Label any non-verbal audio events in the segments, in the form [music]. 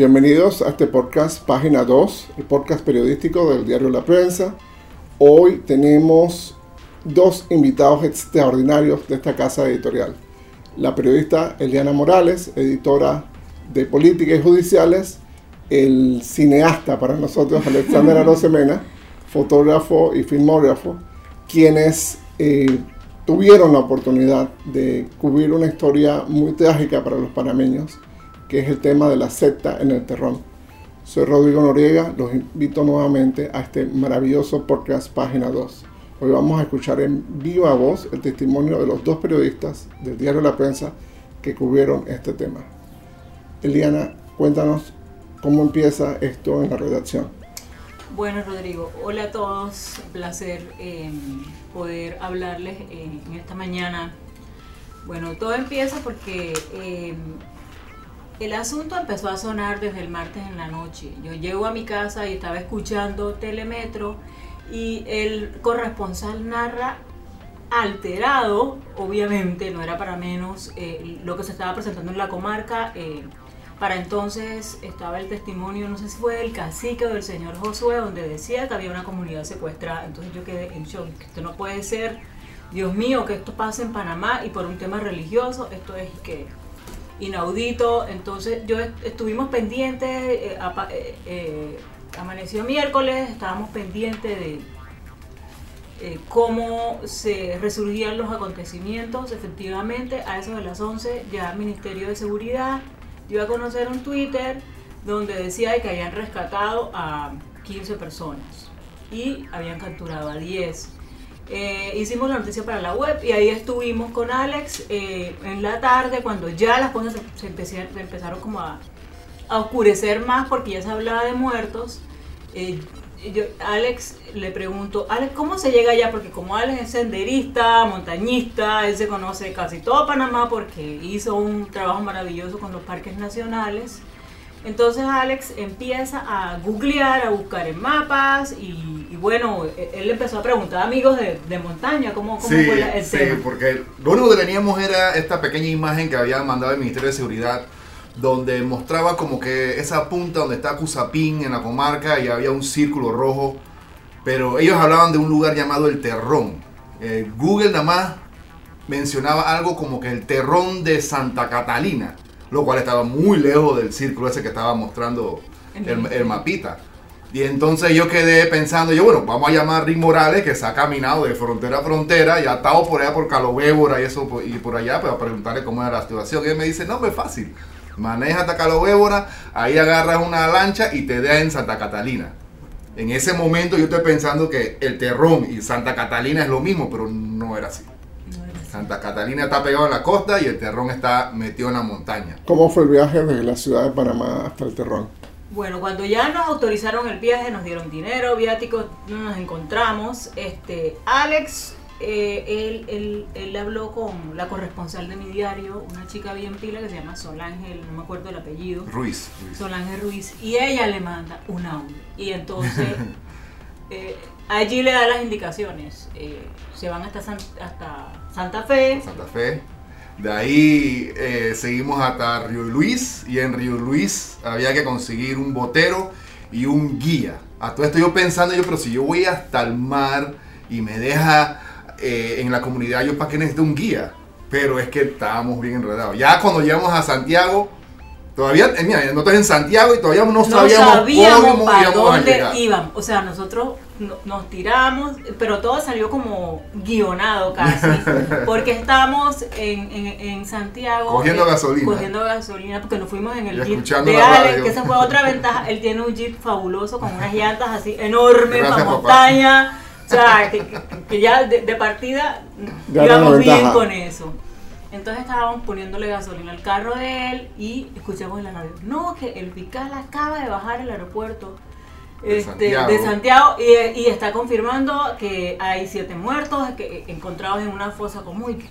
Bienvenidos a este podcast, página 2, el podcast periodístico del diario La Prensa. Hoy tenemos dos invitados extraordinarios de esta casa editorial. La periodista Eliana Morales, editora de Política y Judiciales, el cineasta para nosotros Alexander [laughs] Arosemena, fotógrafo y filmógrafo, quienes eh, tuvieron la oportunidad de cubrir una historia muy trágica para los panameños que es el tema de la secta en el terrón. Soy Rodrigo Noriega, los invito nuevamente a este maravilloso podcast Página 2. Hoy vamos a escuchar en viva voz el testimonio de los dos periodistas del diario La Prensa que cubrieron este tema. Eliana, cuéntanos cómo empieza esto en la redacción. Bueno, Rodrigo, hola a todos, placer eh, poder hablarles eh, en esta mañana. Bueno, todo empieza porque eh, el asunto empezó a sonar desde el martes en la noche. Yo llego a mi casa y estaba escuchando Telemetro y el corresponsal narra alterado, obviamente, no era para menos, eh, lo que se estaba presentando en la comarca. Eh, para entonces estaba el testimonio, no sé si fue del cacique o del señor Josué, donde decía que había una comunidad secuestrada. Entonces yo quedé en shock, esto no puede ser, Dios mío, que esto pase en Panamá y por un tema religioso, esto es que inaudito. Entonces yo estuvimos pendientes, eh, eh, eh, amaneció miércoles, estábamos pendientes de cómo se resurgían los acontecimientos. Efectivamente, a eso de las 11 ya el Ministerio de Seguridad dio a conocer un Twitter donde decía que habían rescatado a 15 personas y habían capturado a 10. Eh, hicimos la noticia para la web y ahí estuvimos con Alex eh, en la tarde cuando ya las cosas se, empezaron, como a, oscurecer más porque ya se hablaba de muertos. Eh, yo, Alex le pregunto, Alex, ¿cómo se llega allá? Porque como Alex es senderista, montañista, él se conoce casi todo Panamá porque hizo un trabajo maravilloso con los parques nacionales. Entonces Alex empieza a googlear, a buscar en mapas y bueno, e, él empezó a preguntar a amigos de, montaña cómo, cómo fue el sí, Sí, porque lo único que teníamos era esta pequeña imagen que había mandado el Ministerio de Seguridad donde mostraba como que esa punta donde está Cusapín en la comarca y había un círculo rojo, pero ellos hablaban de un lugar llamado El Terrón. Eh, Google nada más mencionaba algo como que el Terrón de Santa Catalina, lo cual estaba muy lejos del círculo ese que estaba mostrando el mapita. Y entonces yo quedé pensando, yo bueno, vamos a llamar a Rick Morales, que se ha caminado de frontera a frontera y ha estado por allá por Calobébora y eso y por allá, para preguntarle cómo era la situación. Y él me dice, no, es fácil. Maneja hasta Calobébora, ahí agarras una lancha y te deja en Santa Catalina. En ese momento yo estoy pensando que el Terrón y Santa Catalina es lo mismo, pero no era así. Santa Catalina está pegado en la costa y el Terrón está metido en la montaña. ¿Cómo fue el viaje desde la ciudad de Panamá hasta el Terrón? Bueno, cuando ya nos autorizaron el viaje, nos dieron dinero, viáticos, nos encontramos. Este, Alex, eh, él, él, habló con la corresponsal de mi diario, una chica bien pila que se llama Solángel, no me acuerdo el apellido. Ruiz. Solángel Ruiz. Y ella le manda un audio. Y entonces [laughs] eh, allí le da las indicaciones. Eh, se van hasta, hasta Santa Fe. Santa Fe de ahí eh, seguimos hasta Río Luis y en Río Luis había que conseguir un botero y un guía. A todo esto yo pensando, yo, pero si yo voy hasta el mar y me deja en la comunidad, yo para qué necesito un guía. Pero es que estábamos bien enredados. Ya cuando llegamos a Santiago, todavía, eh, mira, nosotros en Santiago y todavía no sabíamos, cómo para dónde íbamos. O sea, nosotros nos tiramos, pero todo salió como guionado casi, [laughs] porque estábamos en, en, Santiago. Cogiendo eh, gasolina. Cogiendo gasolina, porque nos fuimos en el jeep de Alex, que esa fue otra ventaja. Él tiene un jeep fabuloso con unas llantas así enormes para montaña. O sea, que, ya de, partida íbamos bien con eso. Entonces estábamos poniéndole gasolina al carro de él y escuchamos en la radio, no, que el fiscal acaba de bajar el aeropuerto de este, Santiago, y, está confirmando que hay siete muertos que, encontrados en una fosa común.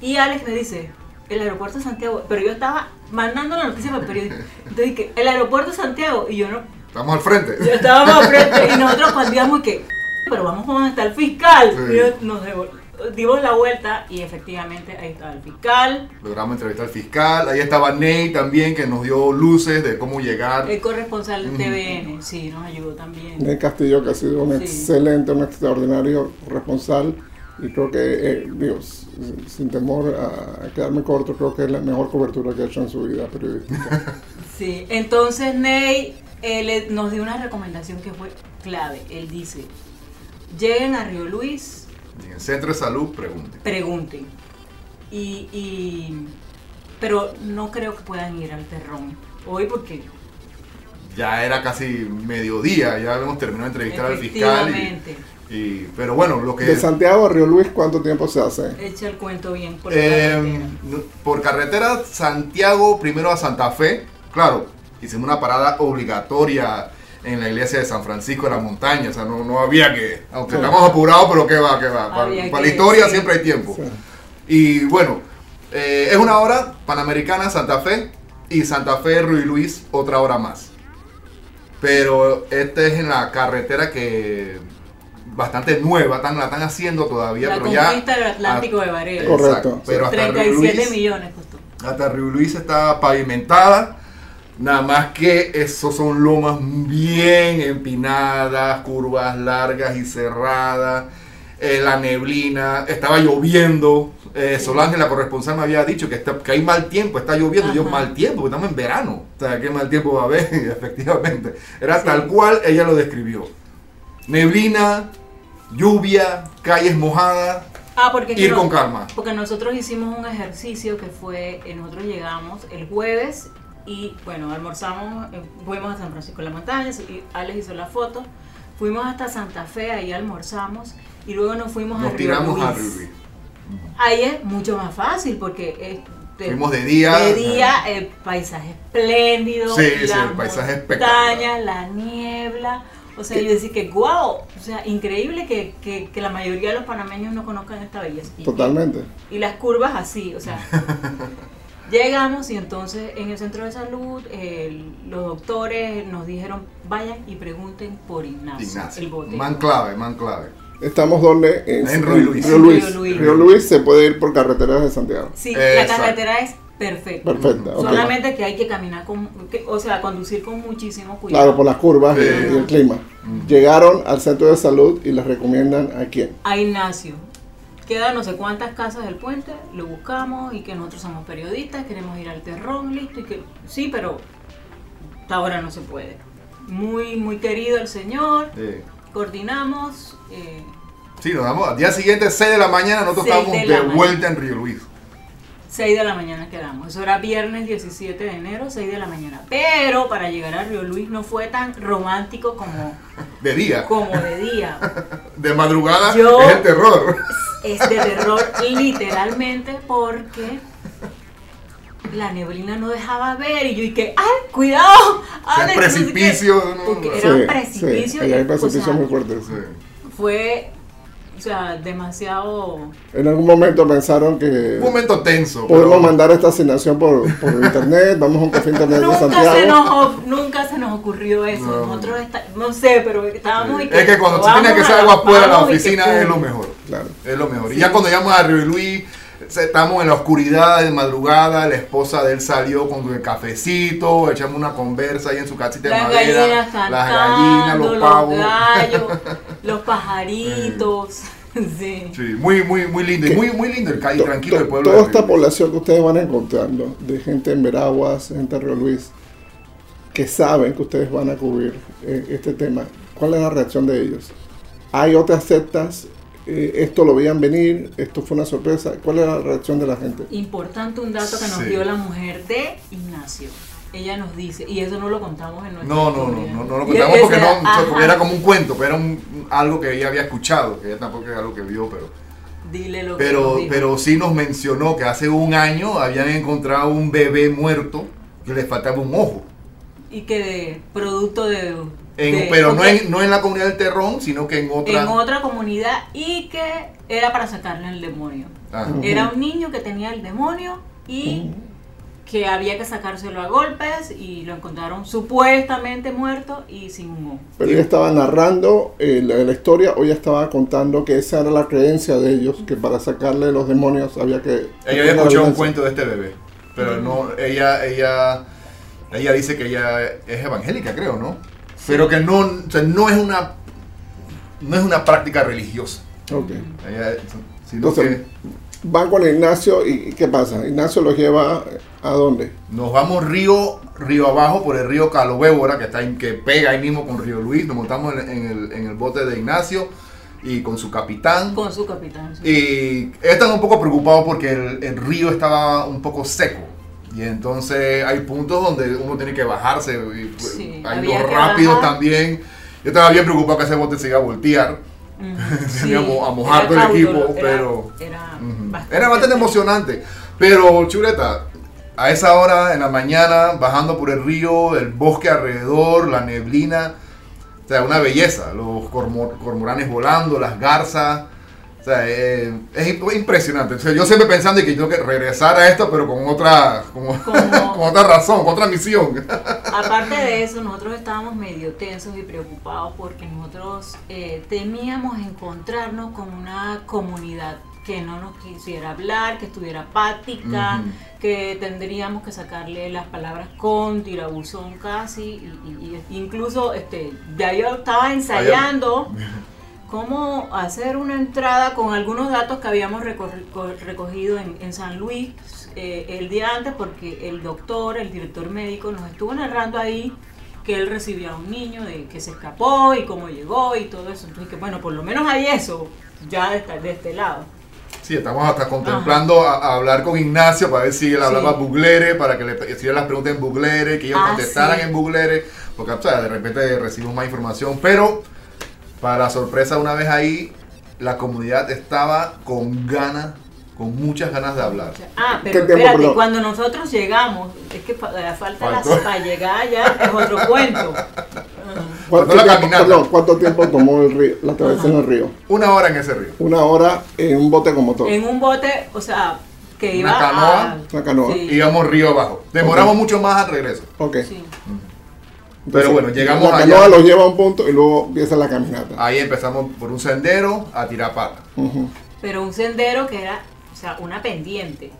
Y Alex me dice, el aeropuerto de Santiago, pero yo estaba mandando la noticia para el periódico. Entonces dije, el aeropuerto de Santiago, y yo no... Estamos al frente. Yo estábamos al frente, y nosotros cuando que, pero vamos a donde está el fiscal. Y yo, nos dimos la vuelta y efectivamente ahí estaba el fiscal, Logramos entrevistar al fiscal. Ahí estaba Ney también, que nos dio luces de cómo llegar. el corresponsal de Ujú. TVN, sí, nos ayudó también. Ney Castillo, que ha sido un Sí. excelente, un extraordinario responsable. Y creo que, eh, digo, s- sin temor a quedarme corto, creo que es la mejor cobertura que ha hecho en su vida periodística. [laughs] Sí, entonces Ney eh, nos dio una recomendación que fue clave. Él dice, lleguen a Río Luis, En el centro de salud, pregunte. pregunten. Y, y- pero no creo que puedan ir al terrón hoy porque Ya era casi mediodía, ya habíamos terminado de entrevistar al fiscal. Y, y- pero bueno, lo que. De Santiago a Río Luis, ¿cuánto tiempo se hace? echa el cuento bien por Eh, carretera. por carretera Santiago, primero a Santa Fe. Claro, hicimos una parada obligatoria en la iglesia de San Francisco de la Montaña. O sea, no, no había que. Aunque estamos apurados, pero que va, que va. Para, Había para que- la historia sí. siempre hay tiempo. Sí. Y bueno, eh, es una hora Panamericana Santa Fe y Santa Fe Ruy Luis otra hora más. Pero este es en la carretera que bastante nueva, están, la están haciendo todavía, la pero ya conquista del Atlántico de Varela. Correcto. Exacto, pero hasta Río 37 Luis, millones costó. hasta Río Luis está pavimentada. Nada más que esos son lomas bien empinadas, curvas largas y cerradas. eh, la neblina, estaba lloviendo. Eh, Sí. Solange, la corresponsal, me había dicho que, está, que hay mal tiempo, está lloviendo. Yo, mal tiempo, porque estamos en verano. O sea, ¿qué mal tiempo va a haber? [laughs] Efectivamente. Era Sí. tal cual ella lo describió. Neblina, lluvia, calles mojadas, Ah, porque ir no- con calma. Porque nosotros hicimos un ejercicio que fue, eh, nosotros llegamos el jueves y bueno, almorzamos, eh, fuimos a San Francisco de la Montaña, y Alex hizo la foto, fuimos hasta Santa Fe, ahí almorzamos y luego nos fuimos a Nos Río tiramos a. Río Luis. Ahí es mucho más fácil porque eh, Fuimos de día. de día, el paisaje espléndido, Sí, sí, las el paisaje espectacular. montañas, la niebla. O sea, yo decía que wow, o sea, increíble que, que- que la mayoría de los panameños no conozcan esta belleza. Y- Totalmente. Y las curvas así, o sea. [laughs] llegamos y entonces en el centro de salud el- los doctores nos dijeron vayan y pregunten por Ignacio, el Ignacio. bote. Man clave, man clave. Estamos donde en, En Río Luis. Río Luis. Río Luis. Río Luis se puede ir por carreteras de Santiago. Sí, la carretera es perfecta. Perfecta. Solamente que hay que caminar con, que- o sea, conducir con muchísimo cuidado. Claro, por las curvas y- Sí. y, el clima. Llegaron al centro de salud y les recomiendan a quién. A Ignacio. Queda no sé cuántas casas del puente, lo buscamos y que nosotros somos periodistas, queremos ir al terrón, listo, y que sí, pero hasta ahora no se puede. Muy, muy querido el señor, Eh, coordinamos, eh, sí, nos damos. Al día siguiente, 6 de la mañana, nosotros estábamos de de, vuelta en Río Luis. 6 de la mañana quedamos. Eso era viernes 17 de enero, 6 de la mañana. Pero para llegar a Río Luis no fue tan romántico como, [laughs] De día. como de día. [laughs] De madrugada Yo- es el terror. [laughs] Es de terror literalmente porque la neblina no dejaba ver y yo y que, ¡ay, cuidado! sea, Alex", no sé qué. precipicio, no, Porque era un precipicio. sí, y, o precipicios sea, muy fuertes. Sí. Fue, o sea, demasiado... En algún momento pensaron que Un momento tenso. podemos pero- mandar esta asignación por, por [laughs] internet, vamos a un café internet de Nunca se, Santiago. nos, nunca se nos ocurrió eso. No. Nosotros está- no sé, pero estábamos y Es que cuando se vamos tiene que a hacer la- algo afuera de la y que oficina es lo mejor. Claro. Es lo mejor. Y Sí. ya cuando llegamos a Río Luis, se- estamos en la oscuridad de madrugada, la esposa de él salió con el cafecito, echamos una conversa ahí en su casita de Las madera. gallinas cantando, las gallinas, los pavos. gallos, [laughs] los pajaritos. [laughs] sí. Sí, muy, muy, muy lindo. Y ¿Qué? muy, muy lindo el calle, To- tranquilo el pueblo. Toda esta población que ustedes van encontrando, de gente en Veraguas, gente en Río Luis, que saben que ustedes van a cubrir eh, este tema, ¿cuál es la reacción de ellos? ¿Hay otras sectas? Eh, ¿Esto lo veían venir? ¿Esto fue una sorpresa? ¿Cuál es la reacción de la gente? Importante un dato que nos Sí. dio la mujer de Ignacio. Ella nos dice, y eso no lo contamos en nuestra No, no, no, no, no lo contamos porque, no, ajá, porque era como un cuento, pero era un- algo que ella había escuchado, que ella tampoco es algo que vio, pero... Dile lo que Pero, nos dijo. pero sí nos mencionó que hace un año habían encontrado un bebé muerto que le faltaba un ojo. Y que de producto de... En- pero no en, no en la comunidad del Terrón, sino que en otra. en otra comunidad y que era para sacarle el demonio. Ajá. Ujú. Era un niño que tenía el demonio y que había que sacárselo a golpes y lo encontraron supuestamente muerto y sin un ojo. Pero ella estaba narrando eh, la, la historia o ella estaba contando que esa era la creencia de ellos, que para sacarle los demonios había que... Ella había escuchado un cuento de este bebé, pero no, ella, ella, ella dice que ella es evangélica, creo, ¿no? Pero que no, o sea, no es una, no es una práctica religiosa. Ok. Ella, sino Entonces, que van con Ignacio y ¿qué pasa? Ignacio los lleva a dónde? nos vamos río, río abajo por el río Calobébora, que está ahí- que pega ahí mismo con Río Luis. Nos montamos en, en el, en el bote de Ignacio y con su capitán. Con su capitán. sí. Y están un poco preocupados porque el, el río estaba un poco seco. Y entonces hay puntos donde uno tiene que bajarse. Y, pues, Sí, hay que rápidos bajar. también. Yo estaba bien preocupado que ese bote se iba a voltear. [laughs] Sí, a mojar era todo el equipo, era- pero- Era, bastante, Era bastante emocionante. Pero, chuleta, a esa hora en la mañana, bajando por el río, el bosque alrededor, la neblina, o sea, una belleza. Los cormo- cormoranes volando, las garzas. O sea, eh, es imp- impresionante. O sea, yo siempre pensando en que tengo que regresar a esto, pero con otra, como- Como- [laughs] con otra razón, con otra misión. [laughs] Aparte de eso, nosotros estábamos medio tensos y preocupados porque nosotros eh, temíamos encontrarnos con una comunidad que no nos quisiera hablar, que estuviera apática, que tendríamos que sacarle las palabras con tirabuzón casi, y, y- y incluso este, ya yo estaba ensayando [laughs] cómo hacer una entrada con algunos datos que habíamos recogido en, en San Luis eh, el día antes porque el doctor, el director médico nos estuvo narrando ahí que él recibía a un niño de que se escapó y cómo llegó y todo eso. Entonces, que bueno, por lo menos hay eso ya de, este lado. Sí, estamos hasta contemplando a, a hablar con Ignacio para ver si él hablaba Sí. buglere, para que le hicieran las preguntas en buglere, que ellos Ah, contestaran sí. en buglere, porque o sea, de repente recibimos más información. Pero, para sorpresa, una vez ahí, la comunidad estaba con ganas, con muchas ganas de hablar. Ah, ¿Qué pero tiempo, espérate, perdón? cuando nosotros llegamos, es que la falta las- para llegar allá es otro [laughs] cuento. ¿Cuánto, la tiempo, perdón, ¿cuánto tiempo tomó el río, la travesía en el río? Una hora en ese río. Una hora en un bote con motor. En un bote, o sea, que Una iba canoa. a... Una canoa. Sí, Íbamos río abajo. Demoramos mucho más al regreso. Ok. sí. Pero bueno, llegamos La allá. los lleva a un punto y luego empieza la caminata. Ahí empezamos por un sendero a tirar pata. Pero un sendero que era, o sea, una pendiente.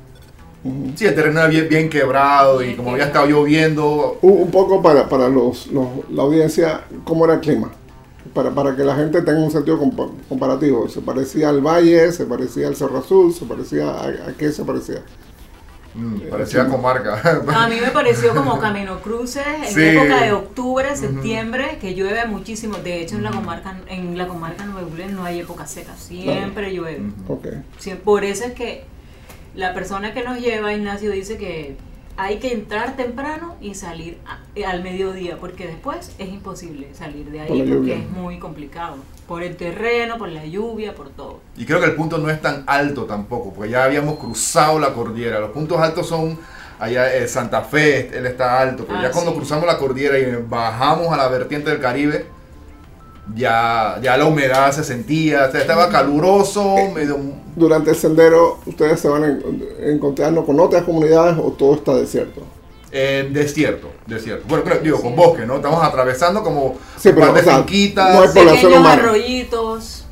ujú. Sí, el terreno era bien, bien quebrado y como había estado lloviendo, Un, un poco para, para los, los- la audiencia, ¿cómo era el clima? Para, para que la gente tenga un sentido compa- comparativo. ¿Se parecía al valle? ¿Se parecía al Cerro Azul? ¿Se parecía a, a qué se parecía? Mm, parecía comarca. [laughs] A mí me pareció como Camino Cruces en Sí. época de octubre, septiembre, que llueve muchísimo. De hecho, en la comarca en la comarca Nueva Orleans no hay época seca, siempre llueve. Por eso es que la persona que nos lleva, Ignacio, dice que hay que entrar temprano y salir a- eh, al mediodía, porque después es imposible salir de Por ahí lluvia. porque es muy complicado. Por el terreno, por la lluvia, por todo. Y creo que el punto no es tan alto tampoco, porque ya habíamos cruzado la cordillera. Los puntos altos son allá eh, Santa Fe, él está alto, pero Ah, ya cuando sí. cruzamos la cordillera y bajamos a la vertiente del Caribe, ya, ya la humedad se sentía, o sea, estaba caluroso, medio... Durante el sendero, ¿ustedes se van en- encontrando con otras comunidades o todo está desierto? eh, desierto, desierto. Bueno, creo- digo, con bosque, ¿no? Estamos atravesando como Sí, un pero, par de o sea, finquitas. no hay población Pequeños humana. arroyitos.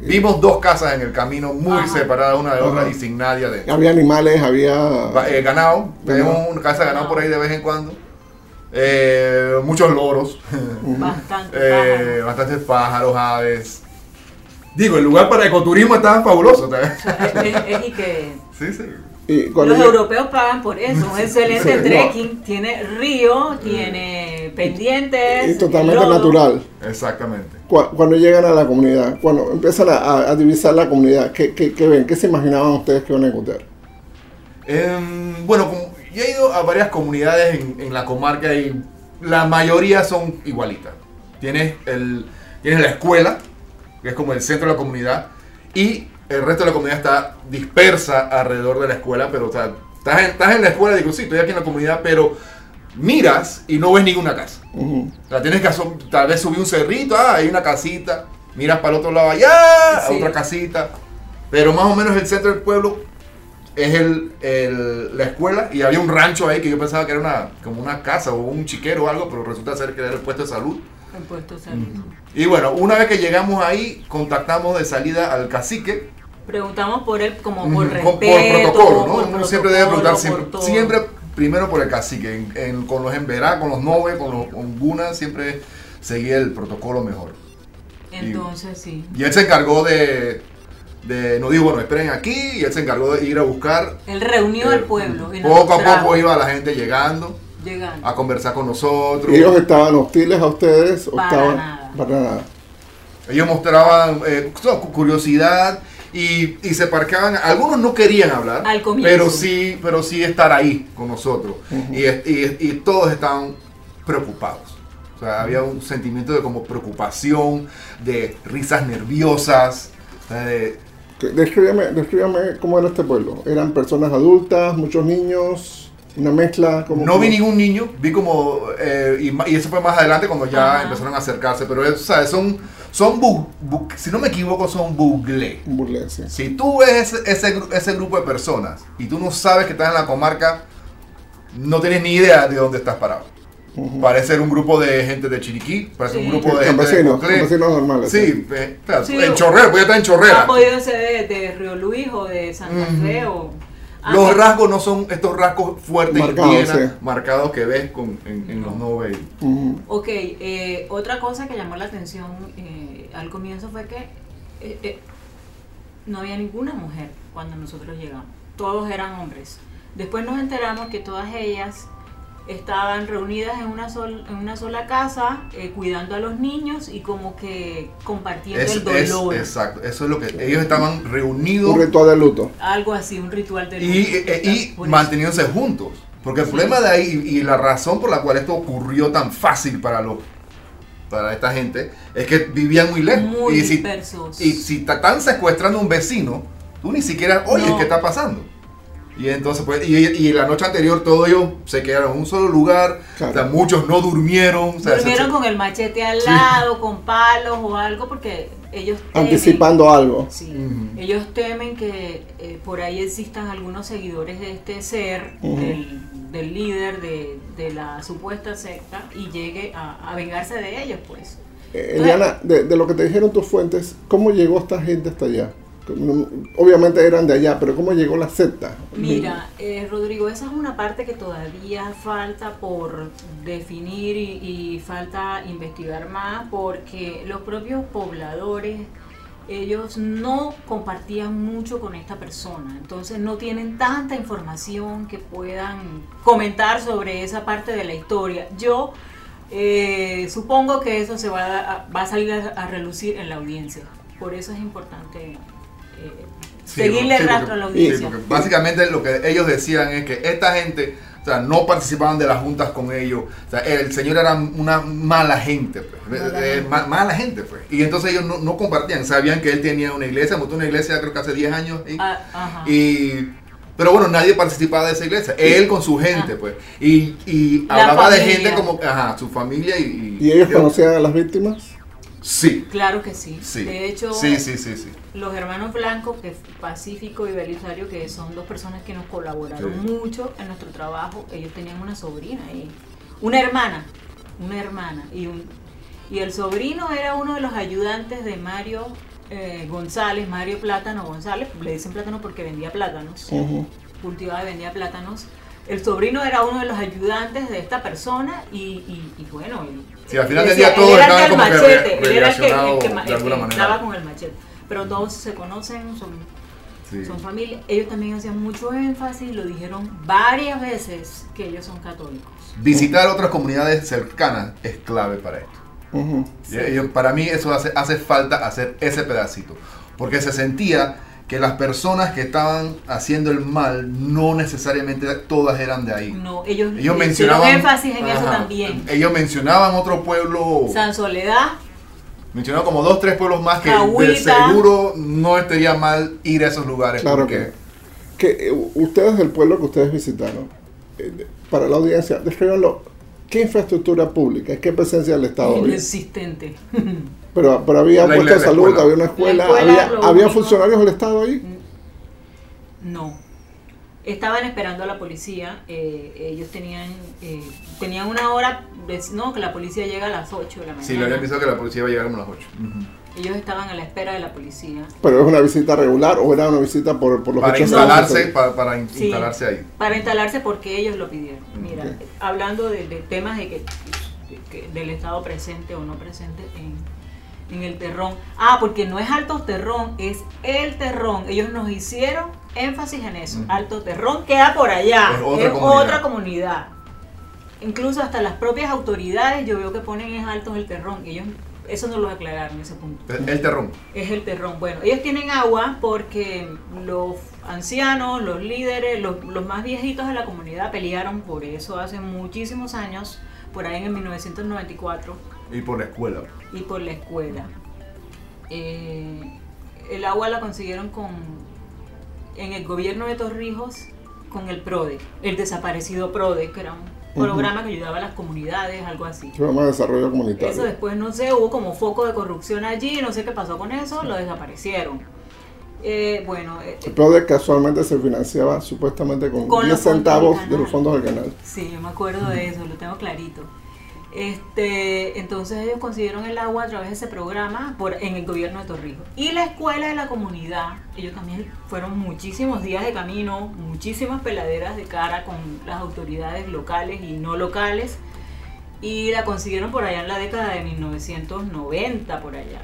Vimos dos casas en el camino muy Ajá. separadas una de otra Ajá. y sin nadie adentro. Había animales, había... Eh, ganado, tenemos una casa de ganado por ahí de vez en cuando. Eh, muchos loros, [laughs] Bastante eh, pájaros. bastantes pájaros, aves. Digo, el lugar para ecoturismo está fabuloso. ¿sabes? Es, es- es y que [laughs] Sí, sí. y los europeos pagan por eso. Un [laughs] excelente Sí, no. trekking. Tiene río, tiene pendientes. y totalmente lodo. natural. Exactamente. Cu- Cuando llegan a la comunidad, cuando empiezan a, a- a divisar la comunidad, ¿qué, qué, qué ven? ¿Qué se imaginaban ustedes que iban a encontrar? Em, bueno, como yo he ido a varias comunidades en, en la comarca y la mayoría son igualitas. Tienes, el, tienes la escuela, que es como el centro de la comunidad, y el resto de la comunidad está dispersa alrededor de la escuela, pero o sea, estás, en, estás en la escuela, digo, sí, estoy aquí en la comunidad, pero miras y no ves ninguna casa. O sea, tienes que tal vez subir un cerrito, ah, hay una casita, miras para el otro lado allá, Sí. otra casita, pero más o menos el centro del pueblo es el, el- la escuela y había un rancho ahí que yo pensaba que era una, como una casa o un chiquero o algo, pero resulta ser que era el puesto de salud. En puesto de salud. Y bueno, una vez que llegamos ahí, contactamos de salida al cacique. Preguntamos por él como por con- respeto. protocolo, ¿no? por Uno siempre debe preguntar por siempre, siempre primero por el cacique. En- en- con los emberá, con los nove, con los ongunas, siempre seguía el protocolo mejor. Entonces, sí. Y él se encargó de, de no dijo, bueno, esperen aquí, y él se encargó de ir a buscar. Él reunió eh, al pueblo. y nos poco a poco iba la gente llegando Llegando. a conversar con nosotros. ¿Y ellos estaban hostiles a ustedes o Para estaban nada. para nada? Ellos mostraban eh, cu- curiosidad y, y se parqueaban. Algunos no querían hablar, Al comienzo. pero sí, pero sí estar ahí con nosotros. y, y- y todos estaban preocupados. O sea, había un sentimiento de como preocupación, de risas nerviosas. de- Descríbame, descríbame cómo era este pueblo. ¿Eran personas adultas, muchos niños, una mezcla? Como, no vi ningún niño, vi como, eh, y, eso fue más adelante cuando ya Ajá. empezaron a acercarse, pero es, ¿sabes? son, son bu- bu- si no me equivoco, son bugle. Sí. Si tú ves ese, ese, ese grupo de personas y tú no sabes que estás en la comarca, no tienes ni idea de dónde estás parado. Ujú. Parece ser un grupo de gente de Chiriquí, parece Sí. un grupo de gente de Campesinos, normales. Sí, eh, claro, Sí, en Chorrera, voy a estar en Ha Chorrera. podido ser de, de Río Luis o de Santa. Fe o... Los rasgos no son estos rasgos fuertes Marcados, y indígenas, sí. marcados que ves con, en, en los novelos. Ujú. Ok, eh, otra cosa que llamó la atención eh, al comienzo fue que eh, eh, no había ninguna mujer cuando nosotros llegamos, todos eran hombres. Después nos enteramos que todas ellas estaban reunidas en una, sol- en una sola casa, eh, cuidando a los niños y como que compartiendo Es, el es- dolor. exacto, eso es lo que ellos estaban reunidos Un ritual de luto. Algo así, un ritual de y, luto. eh, y Por eso. manteniéndose juntos. Porque el Sí. problema de ahí y, y la razón por la cual esto ocurrió tan fácil para los para esta gente es que vivían muy lejos. Muy y si, dispersos. y si te están secuestrando a un vecino, tú ni siquiera oyes No. qué está pasando. Y entonces, pues, y, y la noche anterior todos ellos se quedaron en un solo lugar, Claro. o sea, muchos no durmieron. o sea, se- Durmieron se- con el machete al Sí. lado, con palos o algo, porque ellos temen- Anticipando algo. Sí, ellos temen que eh, por ahí existan algunos seguidores de este ser, del, del líder de, de la supuesta secta, y llegue a, a vengarse de ellos, pues. Eh, Eliana, de, de lo que te dijeron tus fuentes, ¿cómo llegó esta gente hasta allá? Obviamente eran de allá, pero ¿cómo llegó la secta? Mira, eh, Rodrigo, esa es una parte que todavía falta por definir y, falta investigar más porque los propios pobladores, ellos no compartían mucho con esta persona, entonces no tienen tanta información que puedan comentar sobre esa parte de la historia. Yo eh, supongo que eso se va a, va a salir a, a relucir en la audiencia, por eso es importante Sí, seguirle el porque- rastro a audiencia. porque básicamente lo que ellos decían es que esta gente, o sea, no participaban de las juntas con ellos. O sea, el señor era una mala gente, pues. Mala Eh, gente. ma- mala gente, pues. Y entonces ellos no, no compartían, sabían que él tenía una iglesia, montó una iglesia creo que hace 10 años. y- Ah, y pero bueno, nadie participaba de esa iglesia. Él con su gente, Ah. pues. Y, y La hablaba de gente como, ajá, su familia y... ¿Y ellos conocían a las víctimas? Sí, Claro que sí. sí. De hecho, Sí, sí, los hermanos Blanco, que Pacífico y Belisario, que son dos personas que nos colaboraron mucho en nuestro trabajo, ellos tenían una sobrina y una hermana, una hermana y un y el sobrino era uno de los ayudantes de Mario eh, González, Mario Plátano González, le dicen plátano porque vendía plátanos, Ujú. cultivaba y vendía plátanos. El sobrino era uno de los ayudantes de esta persona y, y- y bueno, él- Sí, al final del decía, día todos estaban como machete, él era el que, el que, de alguna manera. estaba con el machete. Pero todos se conocen, son, sí. son familia. Ellos también hacían mucho énfasis, lo dijeron varias veces, que ellos son católicos. Visitar otras comunidades cercanas es clave para esto. Ujú. Y ellos- para mí eso hace, hace falta hacer ese pedacito. Porque se sentía que las personas que estaban haciendo el mal no necesariamente todas eran de ahí. No, ellos, Ellos mencionaban énfasis en eso también. Ellos mencionaban otro pueblo, San Soledad, mencionaban como dos, tres pueblos más que de Cahuita. seguro no estaría mal ir a esos lugares. Claro porque que, que eh, ustedes del pueblo que ustedes visitaron, eh, para la audiencia, descríbanlo, ¿qué infraestructura pública, qué presencia del Estado inexistente. [laughs] Pero, pero había La puesto de salud, escuela. había una escuela, escuela, había, lo había funcionarios del Estado ahí. no. estaban esperando a la policía. eh, ellos tenían eh, tenían una hora, de- no, que la policía llega a las 8 de la mañana. Sí, le habían pensado que la policía iba a llegar como a las 8. Ellos estaban a la espera de la policía. Pero es una visita regular o era una visita por, por los Para hechos instalarse, para, para in- Sí. instalarse ahí. Para instalarse porque ellos lo pidieron. Mira, hablando de, de temas de que, de que- del Estado presente o no presente en, en el terrón. Ah, porque no es Alto Terrón, es el terrón. Ellos nos hicieron énfasis en eso. Alto Terrón queda por allá. Es otra es comunidad. otra comunidad. Incluso hasta las propias autoridades yo veo que ponen es Alto el Terrón. Ellos, eso no lo aclararon ese punto El, el terrón. es el terrón. Bueno, ellos tienen agua porque los ancianos, los líderes, los, los más viejitos de la comunidad pelearon por eso hace muchísimos años, por ahí en el 1994, Y por la escuela. y por la escuela. Eh, el agua la consiguieron con en el gobierno de Torrijos con el PRODE, el desaparecido PRODE, que era un programa que ayudaba a las comunidades, algo así. Programa de desarrollo comunitario. Eso después, no sé, hubo como foco de corrupción allí, no sé qué pasó con eso, lo desaparecieron. Eh, bueno, eh, El PRODE casualmente se financiaba supuestamente con, Con 10 los fondos centavos de los fondos del canal. sí, yo me acuerdo de eso, lo tengo clarito. Este, entonces ellos consiguieron el agua a través de ese programa por, en el gobierno de Torrijos. Y la escuela de la comunidad, ellos también fueron muchísimos días de camino, muchísimas peladeras de cara con las autoridades locales y no locales. Y la consiguieron por allá en la década de 1990, por allá.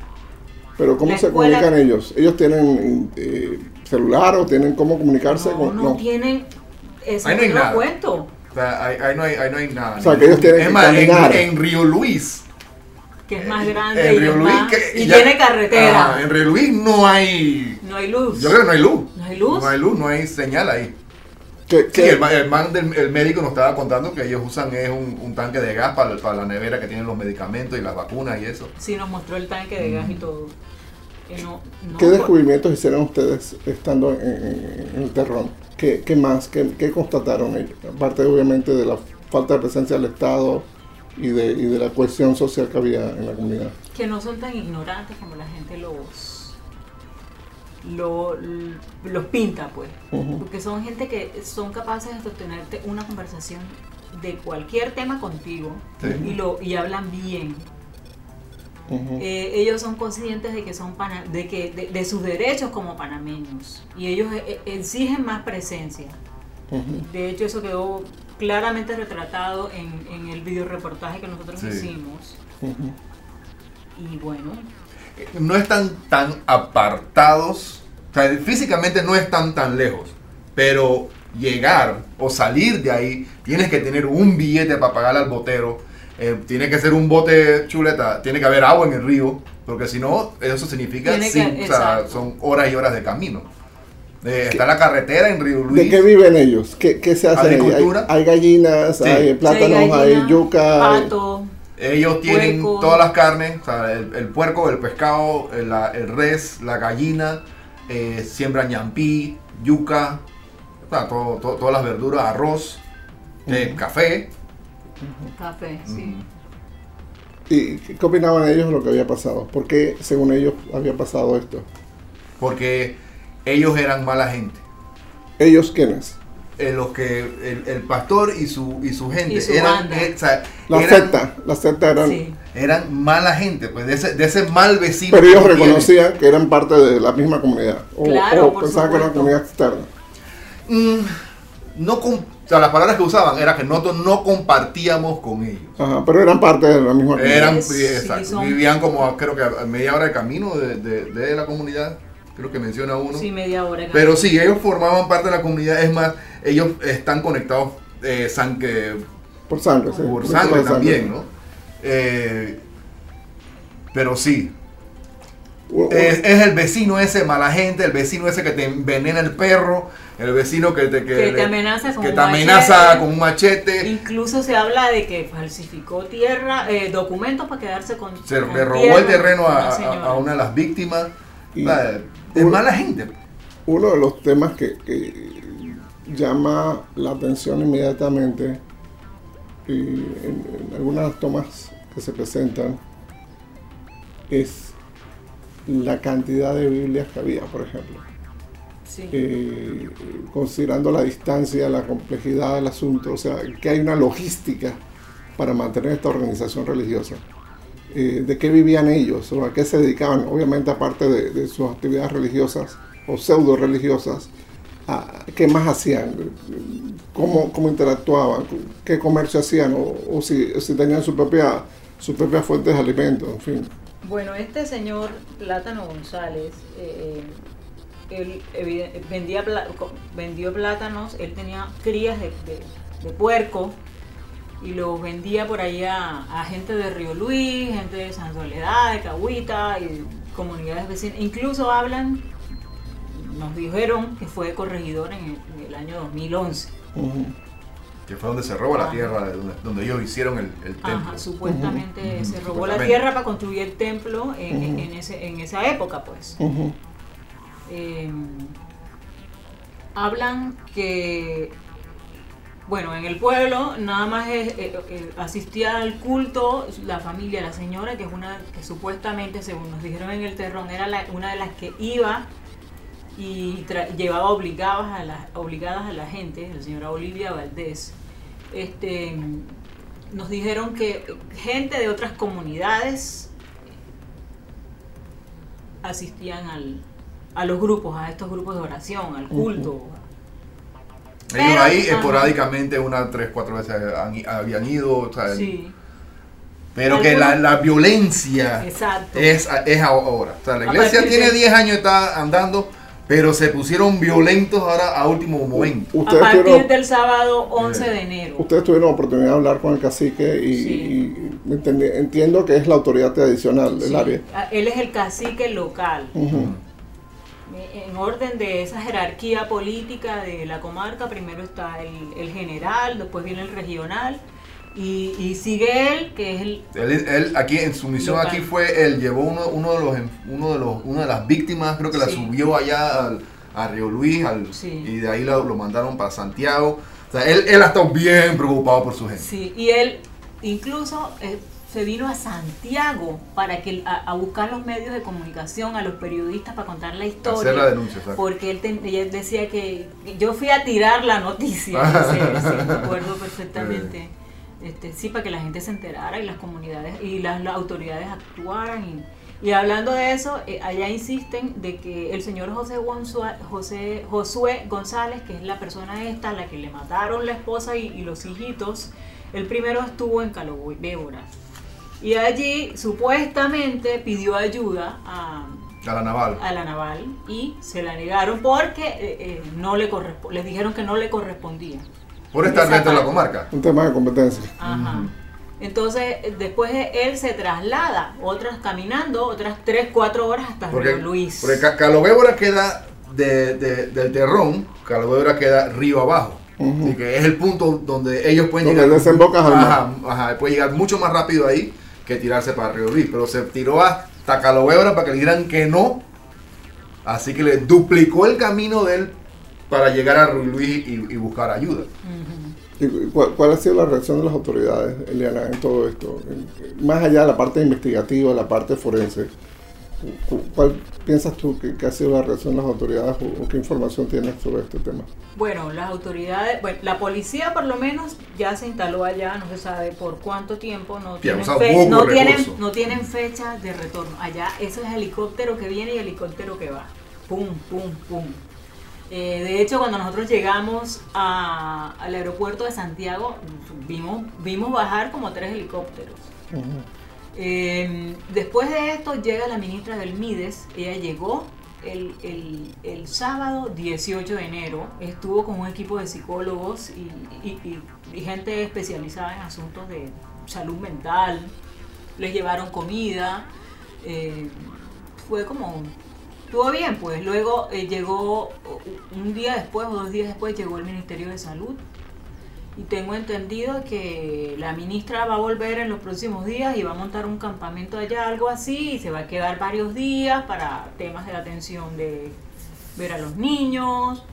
Pero ¿cómo La se escuela- comunican ellos? ¿Ellos tienen eh, celular o tienen cómo comunicarse? No, con, no, no. tienen. Eso Ahí no hay nada. cuento. Sea, ahí, ahí no, hay, ahí no hay nada. O sea, que ellos tienen es que más, en, en Río Luis. Que es más grande en y, Río es Luis más- que- y ya- tiene carretera. Ajá, en Río Luis no hay. No hay luz. Yo creo que no hay luz. ¿No hay luz? No hay luz, no hay señal ahí. ¿Qué- Sí, qué- el, ma- el man del el médico nos estaba contando que ellos usan es un, un tanque de gas para, para la nevera que tienen los medicamentos y las vacunas y eso. Sí, nos mostró el tanque de gas y todo. Que no, no, ¿Qué descubrimientos hicieron ustedes estando en, en- en el terrón? ¿Qué, qué más? ¿Qué, qué constataron ellos? Aparte, obviamente, de la falta de presencia del Estado y de, y de la cohesión social que había en la comunidad. que no son tan ignorantes como la gente los, lo- los pinta, pues. Porque son gente que son capaces de sostenerte una conversación de cualquier tema contigo Sí. y, lo, y hablan bien. Ujú. Eh, ellos son conscientes de que son pana- de que de, de sus derechos como panameños y ellos eh, eh, exigen más presencia. Ujú. De hecho, eso quedó claramente retratado en, en el video reportaje que nosotros Sí. hicimos. Ujú. Y bueno, No están tan apartados, o sea, físicamente no están tan lejos, pero llegar o salir de ahí, tienes que tener un billete para pagarle al botero, eh, tiene que ser un bote chuleta, tiene que haber agua en el río, porque si no, eso significa, que- o sea, son horas y horas de camino. Eh, está la carretera en Río Luis. ¿De qué viven ellos? ¿Qué, qué se hace ahí? ¿Hay, Agricultura. hay gallinas, Sí. hay plátanos, hay, gallina, yuca. hay- pato, Ellos tienen Puerco. todas las carnes, o sea, el, el puerco, el pescado, el, la- el res, la gallina, eh, siembran ñampí, yuca, o sea, todo- todo- todas las verduras, arroz, eh, café. Café, sí. ¿Y qué opinaban ellos de lo que había pasado? ¿Por qué, según ellos, había pasado esto? Porque ellos eran mala gente. ¿Ellos quiénes? Eh, los que el, el pastor y su, y su gente Y su eran, eh, o sea, La eran, secta. La secta eran... Sí. eran mala gente, pues de ese, de ese mal vecino. Pero ellos tiene. reconocían que eran parte de la misma comunidad. O, Claro, o por pensaban que era una comunidad externa. Mm, no o sea, las palabras que usaban era que nosotros no compartíamos con ellos. Ajá, pero eran parte de la misma comunidad. Eran, Sí, exacto, son- vivían como a- creo que a media hora de camino de, de- de la comunidad, creo que menciona uno. Sí, media hora. Pero sí, ellos formaban parte de la comunidad, es más, ellos están conectados eh, Por sangre, sí. por Por sangre sangre. también, ¿no? Eh, pero sí, es, es el vecino ese mala gente, el vecino ese que te envenena el perro, el vecino que te, Que te le- amenaza con que un te amenaza machete. con un machete. Incluso se habla de que falsificó tierra, eh, documentos para quedarse con. Se con le robó tierra el terreno a a, una a- de las víctimas. Y- es Uno- mala gente. Uno de los temas que, que llama la atención inmediatamente y en, en algunas tomas que se presentan es la cantidad de Biblias que había, por ejemplo. Sí. eh, considerando la distancia, la complejidad del asunto, o sea, que hay una logística para mantener esta organización religiosa. Eh, ¿De qué vivían ellos o a qué se dedicaban? Obviamente, aparte de, de sus actividades religiosas o pseudo religiosas, ¿a ¿qué más hacían? ¿Cómo, cómo interactuaban? ¿Qué comercio hacían? O, o si, si tenían su propia, su propia fuente de alimento, en fin. Bueno, este señor Plátano González, eh, él vendía vendió plátanos, él tenía crías de, de- de puerco y los vendía por ahí a, a gente de Río Luis, gente de San Soledad, de Cahuita y comunidades vecinas. Incluso hablan, nos dijeron que fue corregidor en el, en el año 2011. Ujú. Que fue donde se roba la tierra, de donde, donde ellos hicieron el, el templo. Ajá, supuestamente se robó la tierra para construir el templo en, ese, en esa época, pues. Eh, hablan que, bueno, en el pueblo nada más eh, asistía al culto la familia, la señora, que es una que supuestamente, según nos dijeron en el terrón, era una de las que iba y llevaba obligadas a, la, obligadas a la gente, la señora Olivia Valdés. Este, nos dijeron que gente de otras comunidades asistían al, a los grupos, a estos grupos de oración, al culto. Ellos Pero- ahí ajá. esporádicamente, unas tres, cuatro veces han- habían ido, o sea, Sí, pero que la, la violencia exacto. es, es ahora. O sea, la iglesia tiene de- 10 años, está andando, pero se pusieron violentos ahora a último momento. a Ustedes partir tuvieron, del sábado 11 Eh, de enero. ustedes tuvieron oportunidad de hablar con el cacique y, Sí. y entendi- entiendo que es la autoridad tradicional del Sí, área. a- Él es el cacique local. Ujú. En orden de esa jerarquía política de la comarca, primero está el, el general, después viene el regional y, y sigue él, que es el... Él, él aquí en su misión Local. aquí fue, él llevó uno, uno de los uno de los una de las víctimas, creo que la Sí. subió allá al- a Río Luis al- Sí. y de ahí lo, lo mandaron para Santiago. O sea, él, él ha estado bien preocupado por su gente. Sí, y él incluso eh, se vino a Santiago para que a, a buscar los medios de comunicación, a los periodistas para contar la historia. Hacer la denuncia, exacto. Porque él, ella decía que yo fui a tirar la noticia, [laughs] sí, me acuerdo perfectamente. Este, sí, para que la gente se enterara y las comunidades y las, las autoridades actuaran. Y, y hablando de eso, eh, allá insisten de que el señor José, Gonzua- José Josué González, que es la persona esta, a la que le mataron la esposa y, y los hijitos, el primero estuvo en Calobébora. Y allí supuestamente pidió ayuda a, A la naval. a la naval y se la negaron porque eh, eh, no le les dijeron que no le correspondía. Por estar dentro de la comarca. Un tema de competencia. Ajá. Entonces, eh, después él se traslada, otras caminando, otras 3, 4 horas hasta Porque, Río Luis. porque Ca- Calobébora queda de, de- del terrón, Calobébora queda río abajo. Ujú. Así que es el punto donde ellos pueden Donde llegar. desembocas al mar. Ajá, ajá, puede llegar mucho más rápido ahí que tirarse para Río Luis. Pero se tiró hasta Calobébora para que le dijeran que no. Así que le duplicó el camino de él para llegar a Río Luis y, buscar ayuda. Ujú. ¿Y cuál, ha sido la reacción de las autoridades, Eliana, en todo esto? Más allá de la parte investigativa, la parte forense, ¿cuál piensas tú que, que ha sido la reacción de las autoridades o, o qué información tienes sobre este tema? Bueno, las autoridades, bueno, la policía por lo menos ya se instaló allá, no se sabe por cuánto tiempo, no tienen, fe- no tienen, recurso. no tienen fecha de retorno. Allá eso es helicóptero que viene y helicóptero que va. Pum, pum, pum. Eh, de hecho, cuando nosotros llegamos a- al aeropuerto de Santiago, vimos, vimos bajar como tres helicópteros. Eh, después de esto llega la ministra del MIDES, ella llegó el, el- el sábado 18 de enero, estuvo con un equipo de psicólogos y, y- gente especializada en asuntos de salud mental, les llevaron comida, eh, fue como, estuvo bien pues, luego eh, llegó un día después o dos días después llegó el Ministerio de Salud y tengo entendido que la ministra va a volver en los próximos días y va a montar un campamento allá, algo así, y se va a quedar varios días para temas de atención de ver a los niños.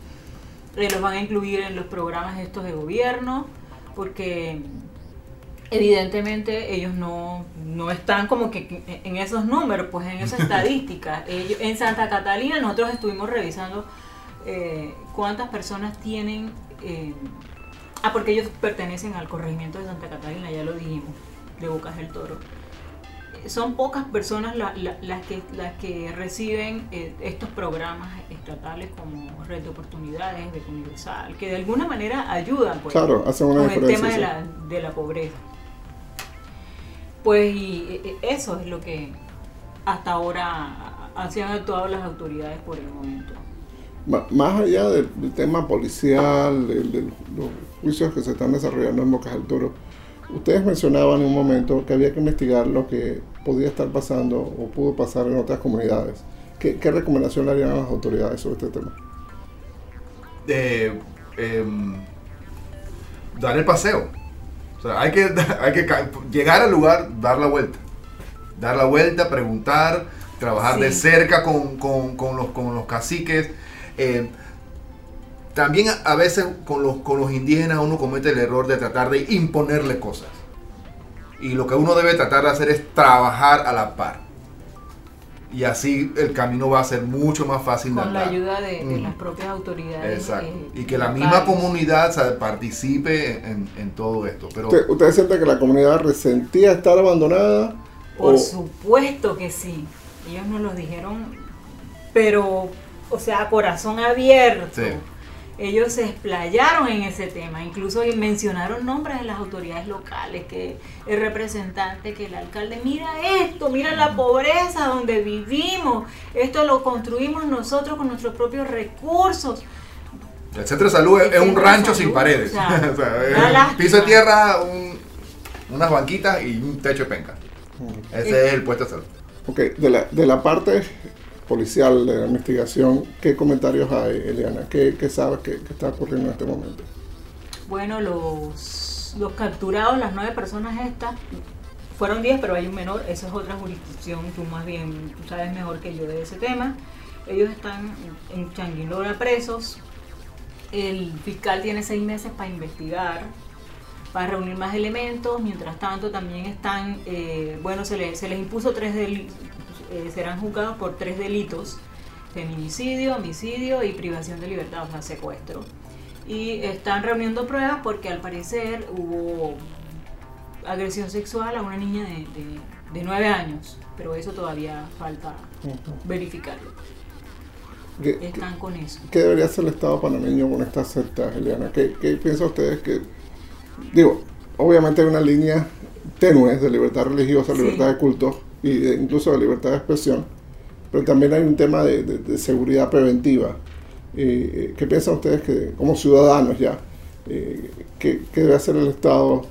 Eh, los van a incluir en los programas estos de gobierno, porque evidentemente ellos no, no están como que en esos números, pues en esa [laughs] estadística. Ellos, en Santa Catalina nosotros estuvimos revisando eh, cuántas personas tienen... eh, ah, porque ellos pertenecen al corregimiento de Santa Catalina, ya lo dijimos, de Bocas del Toro. Son pocas personas la- la- las, que, las que reciben eh, estos programas estatales como Red de Oportunidades, Beca Universal, que de alguna manera ayudan pues, Claro, hacen una con el tema de la, de la pobreza. Pues y eh, eso es lo que hasta ahora así han actuado las autoridades por el momento. Más allá del, del tema policial, de, de los juicios que se están desarrollando en Bocas del Toro, ustedes mencionaban en un momento que había que investigar lo que podía estar pasando o pudo pasar en otras comunidades. ¿Qué, qué recomendación le harían a las autoridades sobre este tema? de em, dar el paseo. O sea, hay que, [laughs] hay que llegar al lugar, dar la vuelta. Dar la vuelta, preguntar, trabajar de Sí. cerca con, con- con los, con los caciques. Eh, también a, a veces con los, con los indígenas uno comete el error de tratar de imponerle cosas. Y lo que uno debe tratar de hacer es trabajar a la par. Y así el camino va a ser mucho más fácil de Con la ayuda de, de Mm. las propias autoridades. Exacto. eh, Y que la misma comunidad ¿sabe? participe en, en todo esto. Pero ¿Usted- ¿Ustedes sienten que la comunidad resentía estar abandonada? Por o- supuesto que sí. Ellos nos lo dijeron, pero, o sea, a corazón abierto. Sí. Ellos se explayaron en ese tema, incluso mencionaron nombres de las autoridades locales, que el representante, que el alcalde, mira esto, mira la pobreza donde vivimos, esto lo construimos nosotros con nuestros propios recursos. el centro de salud es, es un rancho salud, sin paredes. o sea, [laughs] O sea, da es un lástima. piso de tierra, un- unas banquitas y un techo de penca. Ese es el puesto de salud. Ok, de la, de la parte policial de la investigación, ¿qué comentarios hay, Eliana? ¿Qué, qué sabes que, que está ocurriendo en este momento? Bueno, los, los capturados, las nueve personas estas, fueron diez, pero hay un menor, esa es otra jurisdicción, tú más bien, tú sabes mejor que yo de ese tema. Ellos están en Changuilora presos. El fiscal tiene seis meses para investigar, para reunir más elementos. Mientras tanto, también están, eh, bueno, se les, se les impuso tres delitos, serán juzgados por tres delitos: feminicidio, homicidio y privación de libertad, o sea, secuestro. Y están reuniendo pruebas porque al parecer hubo agresión sexual a una niña de, de, de nueve años, pero eso todavía falta verificarlo. ¿Qué, qué- Están con eso. qué debería hacer el Estado panameño con estas sectas, Eliana? ¿Qué, qué piensan ustedes que... Digo, obviamente hay una línea tenue de libertad religiosa, Sí. libertad de culto y de- incluso de libertad de expresión, pero también hay un tema de, seguridad preventiva. Eh, ¿Qué piensan ustedes que, como ciudadanos ya, eh, qué, debe hacer el Estado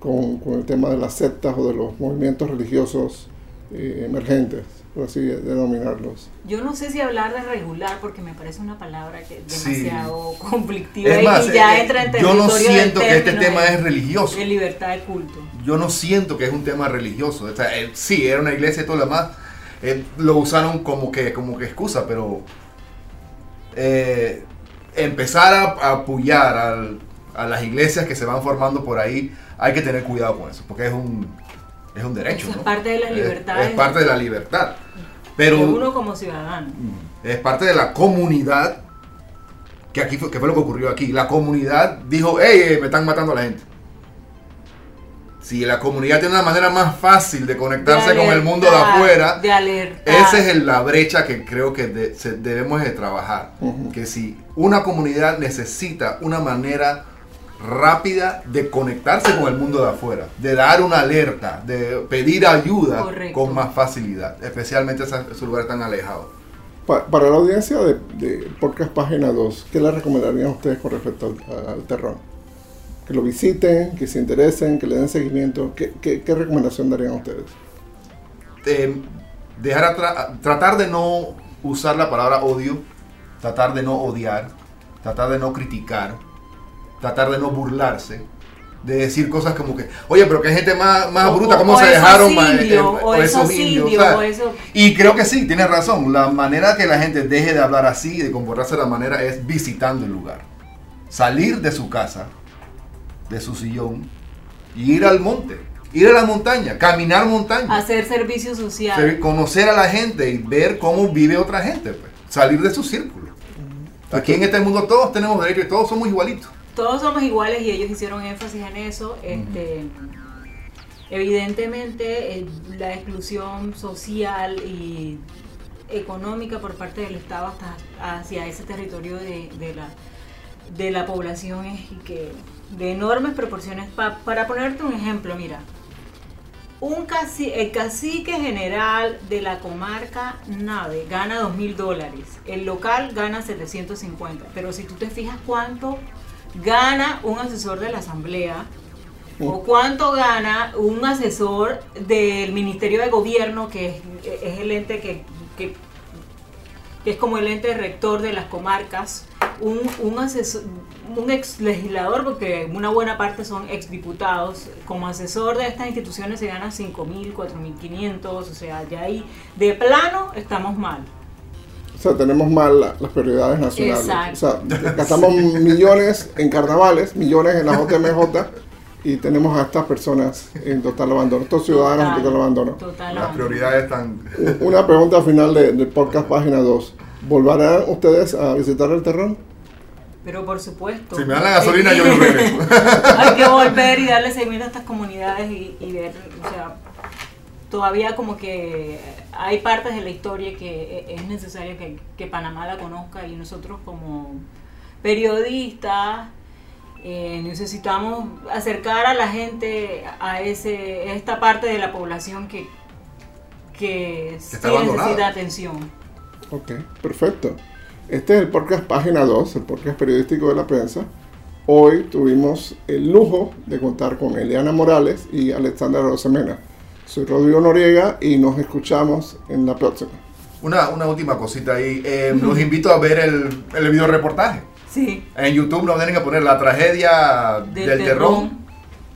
con, el tema de las sectas o de los movimientos religiosos eh, emergentes, por así denominarlos? Yo no sé si hablar de regular porque me parece una palabra que es Sí. demasiado conflictiva Es y- más, y ya eh, entra en yo territorio no del siento que este tema de- es religioso. de libertad de culto. Yo no siento que es un tema religioso. O sea, eh, sí, era una iglesia y todo lo demás. eh, lo usaron como que, como que excusa, pero eh, empezar a, a apoyar al- a las iglesias que se van formando por ahí, hay que tener cuidado con eso, porque es un, es un derecho. Eso es ¿no? parte de las Es- libertades. Es, parte de la libertad. Pero de uno como ciudadano. es parte de la comunidad que aquí fue, que fue lo que ocurrió aquí. La comunidad dijo, hey, me están matando a la gente. Si la comunidad tiene una manera más fácil de conectarse De con el mundo de afuera, De esa es el- la brecha que creo que de- se- debemos de trabajar. Que si una comunidad necesita una manera rápida de conectarse con el mundo de afuera, de dar una alerta, de pedir ayuda Correcto. con más facilidad, especialmente esos, esos lugares tan alejados. Pa- para la audiencia de, de Podcast Página 2, ¿qué le recomendarían a ustedes con respecto al, al terror? Que lo visiten, que se interesen, que le den seguimiento. ¿Qué, qué, qué recomendación darían a ustedes? eh, dejar tratar de no usar la palabra odio, tratar de no odiar, tratar de no criticar, tratar de no burlarse, de decir cosas como que, oye, pero que hay gente más, más O- bruta, ¿cómo o se dejaron? o esos indios, Y creo que sí, tienes razón. La manera que la gente deje de hablar así, de comportarse de la manera, es visitando el lugar. Salir de su casa, de su sillón, y ir al monte, ir a la montaña, caminar montaña. Hacer servicio social. Conocer a la gente y ver cómo vive otra gente, pues. salir de su círculo. Aquí en este mundo todos tenemos derecho y todos somos igualitos. Todos somos iguales y ellos hicieron énfasis en eso. Este, Evidentemente, eh, la exclusión social y económica por parte del Estado hasta hacia ese territorio de, la, de la población es que de enormes proporciones. para ponerte un ejemplo, mira, un el cacique general de la comarca Nave gana dos mil dólares, el local gana 750, pero si tú te fijas cuánto gana un asesor de la asamblea, o cuánto gana un asesor del Ministerio de Gobierno, que es, el ente que, es como el ente rector de las comarcas, un, un, asesor, un ex legislador, porque una buena parte son ex diputados, como asesor de estas instituciones se gana 5 mil, 4 mil 500, o sea, ya ahí de plano estamos mal. O sea, tenemos mal las prioridades nacionales. O sea, gastamos millones en carnavales, millones en la JMJ y tenemos a estas personas en total abandono, estos ciudadanos en total abandono. Las prioridades están... Una pregunta final del de podcast página 2. ¿Volverán ustedes a visitar el terreno? Pero por supuesto. Si me dan la gasolina, yo no [laughs] regreso. Hay que volver y darle seguimiento a estas comunidades y, ver, o sea, todavía como que hay partes de la historia que es necesario que, que Panamá la conozca y nosotros como periodistas eh, necesitamos acercar a la gente a ese esta parte de la población que, que, necesita atención. Ok, perfecto. Este es el podcast Página 2, el podcast periodístico de la prensa. Hoy tuvimos el lujo de contar con Eliana Morales y Alexandra Rosemena. Soy Rodrigo Noriega y nos escuchamos en la próxima. Una, una última cosita ahí. Eh, los invito a ver el, el video reportaje Sí. En YouTube nos tienen que poner la tragedia del, terror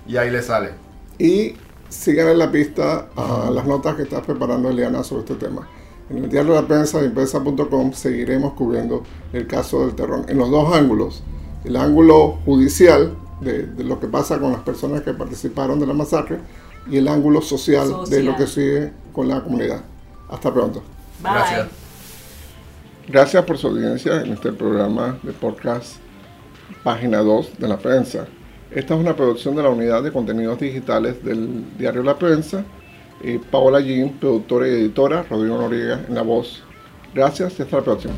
y ahí le sale. Y sigan en la pista a las notas que está preparando Eliana sobre este tema. En el diario de la prensa de empresa.com seguiremos cubriendo el caso del terror en los dos ángulos. El ángulo judicial de, lo que pasa con las personas que participaron de la masacre y el ángulo social, de lo que sigue con la comunidad. Hasta pronto. Gracias. Gracias por su audiencia en este programa de podcast Página 2 de la Prensa. Esta es una producción de la Unidad de Contenidos Digitales del diario La Prensa. Eh, Paola Jean, productora y editora, Rodrigo Noriega en la voz. Gracias y hasta la próxima.